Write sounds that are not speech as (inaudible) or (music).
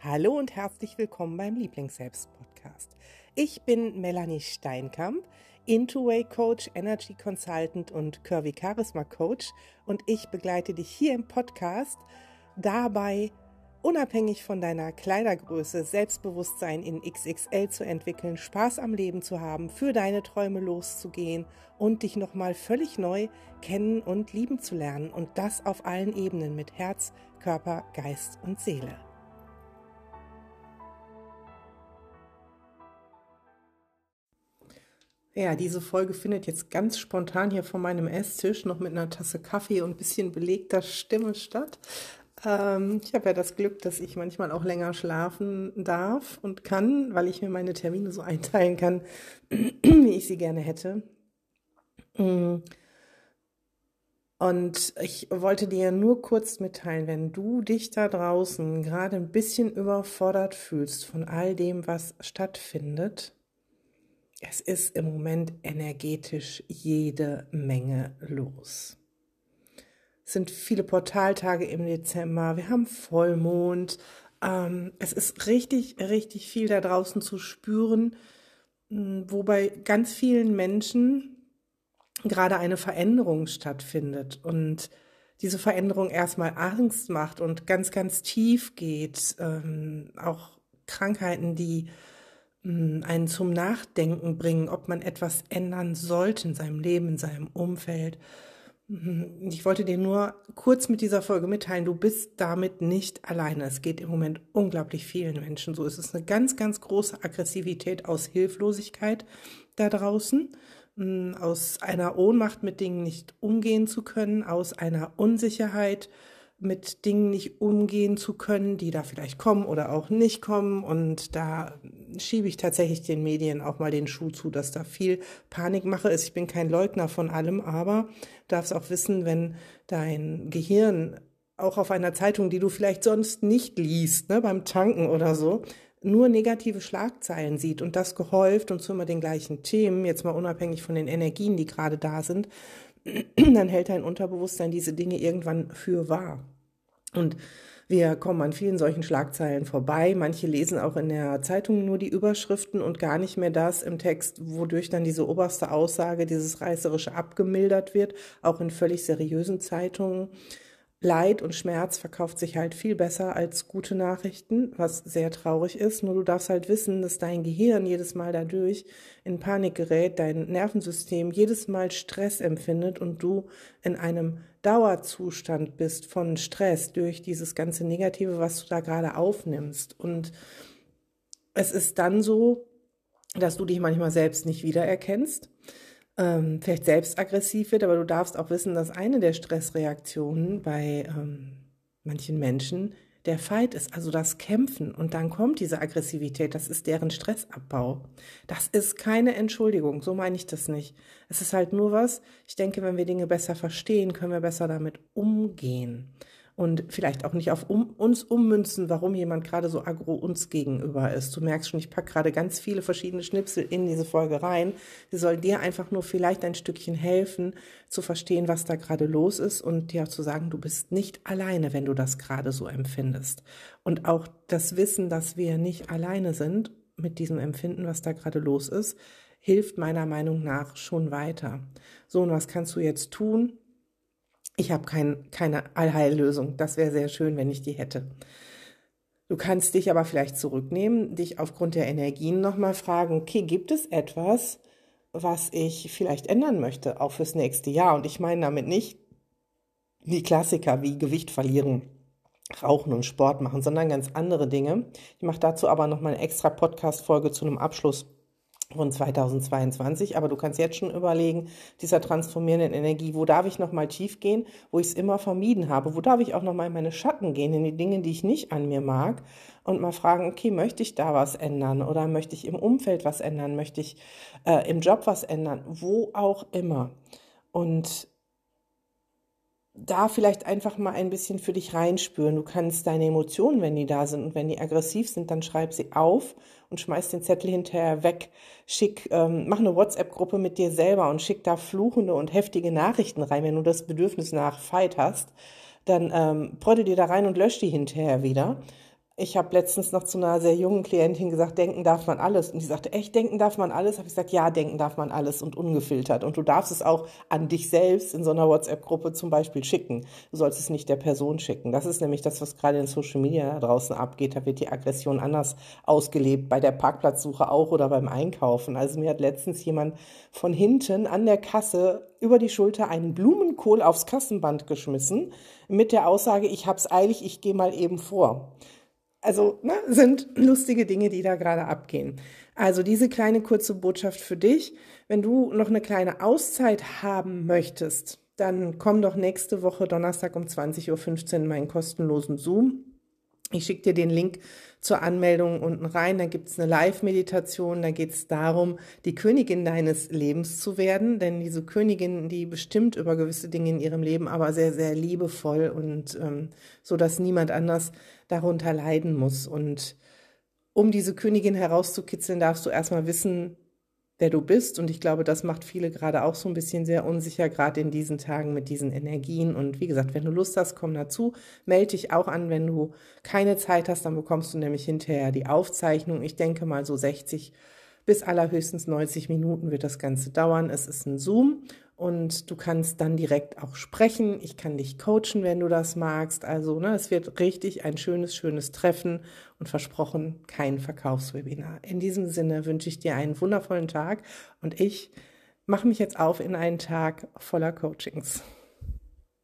Hallo und herzlich willkommen beim Lieblingsselbst-Podcast. Ich bin Melanie Steinkamp, Into-Way Coach, Energy Consultant und Curvy Charisma Coach und ich begleite dich hier im Podcast dabei, unabhängig von deiner Kleidergröße Selbstbewusstsein in XXL zu entwickeln, Spaß am Leben zu haben, für deine Träume loszugehen und dich nochmal völlig neu kennen und lieben zu lernen und das auf allen Ebenen mit Herz, Körper, Geist und Seele. Ja, diese Folge findet jetzt ganz spontan hier vor meinem Esstisch noch mit einer Tasse Kaffee und bisschen belegter Stimme statt. Ähm, ich habe ja das Glück, dass ich manchmal auch länger schlafen darf und kann, weil ich mir meine Termine so einteilen kann, (clears throat) wie ich sie gerne hätte. Mm. Und ich wollte dir nur kurz mitteilen, wenn du dich da draußen gerade ein bisschen überfordert fühlst von all dem, was stattfindet, es ist im Moment energetisch jede Menge los. Es sind viele Portaltage im Dezember, wir haben Vollmond. Ähm, es ist richtig, richtig viel da draußen zu spüren, hm, wobei ganz vielen Menschen gerade eine Veränderung stattfindet und diese Veränderung erstmal Angst macht und ganz, ganz tief geht. Ähm, auch Krankheiten, die einen zum Nachdenken bringen, ob man etwas ändern sollte in seinem Leben, in seinem Umfeld. Ich wollte dir nur kurz mit dieser Folge mitteilen, du bist damit nicht alleine. Es geht im Moment unglaublich vielen Menschen so. Es ist eine ganz, ganz große Aggressivität aus Hilflosigkeit da draußen, aus einer Ohnmacht mit Dingen nicht umgehen zu können, aus einer Unsicherheit, mit Dingen nicht umgehen zu können, die da vielleicht kommen oder auch nicht kommen. Und da schiebe ich tatsächlich den Medien auch mal den Schuh zu, dass da viel Panikmache ist. Ich bin kein Leugner von allem, aber darfst auch wissen, wenn dein Gehirn auch auf einer Zeitung, die du vielleicht sonst nicht liest, ne, beim Tanken oder so, nur negative Schlagzeilen sieht und das gehäuft und zu immer den gleichen Themen, jetzt mal unabhängig von den Energien, die gerade da sind, (clears throat) dann hält dein Unterbewusstsein diese Dinge irgendwann für wahr. Und wir kommen an vielen solchen Schlagzeilen vorbei. Manche lesen auch in der Zeitung nur die Überschriften und gar nicht mehr das im Text, wodurch dann diese oberste Aussage, dieses Reißerische abgemildert wird, auch in völlig seriösen Zeitungen. Leid und Schmerz verkauft sich halt viel besser als gute Nachrichten, was sehr traurig ist. Nur du darfst halt wissen, dass dein Gehirn jedes Mal dadurch in Panik gerät, dein Nervensystem jedes Mal Stress empfindet und du in einem Dauerzustand bist von Stress durch dieses ganze Negative, was du da gerade aufnimmst. Und es ist dann so, dass du dich manchmal selbst nicht wiedererkennst ähm, vielleicht selbst aggressiv wird, aber du darfst auch wissen, dass eine der Stressreaktionen bei ähm, manchen Menschen der Fight ist, also das Kämpfen und dann kommt diese Aggressivität, das ist deren Stressabbau. Das ist keine Entschuldigung, so meine ich das nicht. Es ist halt nur was, ich denke, wenn wir Dinge besser verstehen, können wir besser damit umgehen und vielleicht auch nicht auf um, uns ummünzen, warum jemand gerade so aggro uns gegenüber ist. Du merkst schon, ich packe gerade ganz viele verschiedene Schnipsel in diese Folge rein. Sie soll dir einfach nur vielleicht ein Stückchen helfen, zu verstehen, was da gerade los ist und dir auch zu sagen, du bist nicht alleine, wenn du das gerade so empfindest. Und auch das Wissen, dass wir nicht alleine sind mit diesem Empfinden, was da gerade los ist, hilft meiner Meinung nach schon weiter. So, und was kannst du jetzt tun? Ich habe kein, keine Allheillösung. Das wäre sehr schön, wenn ich die hätte. Du kannst dich aber vielleicht zurücknehmen, dich aufgrund der Energien nochmal fragen, okay, gibt es etwas, was ich vielleicht ändern möchte, auch fürs nächste Jahr? Und ich meine damit nicht die Klassiker wie Gewicht verlieren, Rauchen und Sport machen, sondern ganz andere Dinge. Ich mache dazu aber nochmal eine extra Podcast-Folge zu einem Abschluss von 2022, aber du kannst jetzt schon überlegen, dieser transformierenden Energie, wo darf ich nochmal tief gehen, wo ich es immer vermieden habe, wo darf ich auch nochmal in meine Schatten gehen, in die Dinge, die ich nicht an mir mag? Und mal fragen, okay, möchte ich da was ändern? Oder möchte ich im Umfeld was ändern, möchte ich äh, im Job was ändern, wo auch immer. Und da vielleicht einfach mal ein bisschen für dich reinspüren. Du kannst deine Emotionen, wenn die da sind und wenn die aggressiv sind, dann schreib sie auf und schmeiß den Zettel hinterher weg. Schick, ähm, mach eine WhatsApp-Gruppe mit dir selber und schick da fluchende und heftige Nachrichten rein, wenn du das Bedürfnis nach Fight hast. Dann ähm, dir da rein und lösch die hinterher wieder. Ich habe letztens noch zu einer sehr jungen Klientin gesagt, denken darf man alles. Und die sagte, echt, denken darf man alles? Habe ich gesagt, ja, denken darf man alles und ungefiltert. Und du darfst es auch an dich selbst in so einer WhatsApp-Gruppe zum Beispiel schicken. Du sollst es nicht der Person schicken. Das ist nämlich das, was gerade in Social Media da draußen abgeht. Da wird die Aggression anders ausgelebt, bei der Parkplatzsuche auch oder beim Einkaufen. Also mir hat letztens jemand von hinten an der Kasse über die Schulter einen Blumenkohl aufs Kassenband geschmissen mit der Aussage, ich hab's eilig, ich gehe mal eben vor. Also ne, sind lustige Dinge, die da gerade abgehen. Also diese kleine kurze Botschaft für dich. Wenn du noch eine kleine Auszeit haben möchtest, dann komm doch nächste Woche Donnerstag um 20.15 Uhr in meinen kostenlosen Zoom. Ich schicke dir den Link zur Anmeldung unten rein. Da gibt's eine Live-Meditation. Da geht's darum, die Königin deines Lebens zu werden. Denn diese Königin, die bestimmt über gewisse Dinge in ihrem Leben, aber sehr, sehr liebevoll und ähm, so, dass niemand anders darunter leiden muss. Und um diese Königin herauszukitzeln, darfst du erstmal wissen, wer du bist. Und ich glaube, das macht viele gerade auch so ein bisschen sehr unsicher, gerade in diesen Tagen mit diesen Energien. Und wie gesagt, wenn du Lust hast, komm dazu. Melde dich auch an, wenn du keine Zeit hast, dann bekommst du nämlich hinterher die Aufzeichnung. Ich denke mal so 60 bis allerhöchstens 90 Minuten wird das Ganze dauern. Es ist ein Zoom und du kannst dann direkt auch sprechen. Ich kann dich coachen, wenn du das magst. Also, ne, es wird richtig ein schönes, schönes Treffen und versprochen kein Verkaufswebinar. In diesem Sinne wünsche ich dir einen wundervollen Tag und ich mache mich jetzt auf in einen Tag voller Coachings.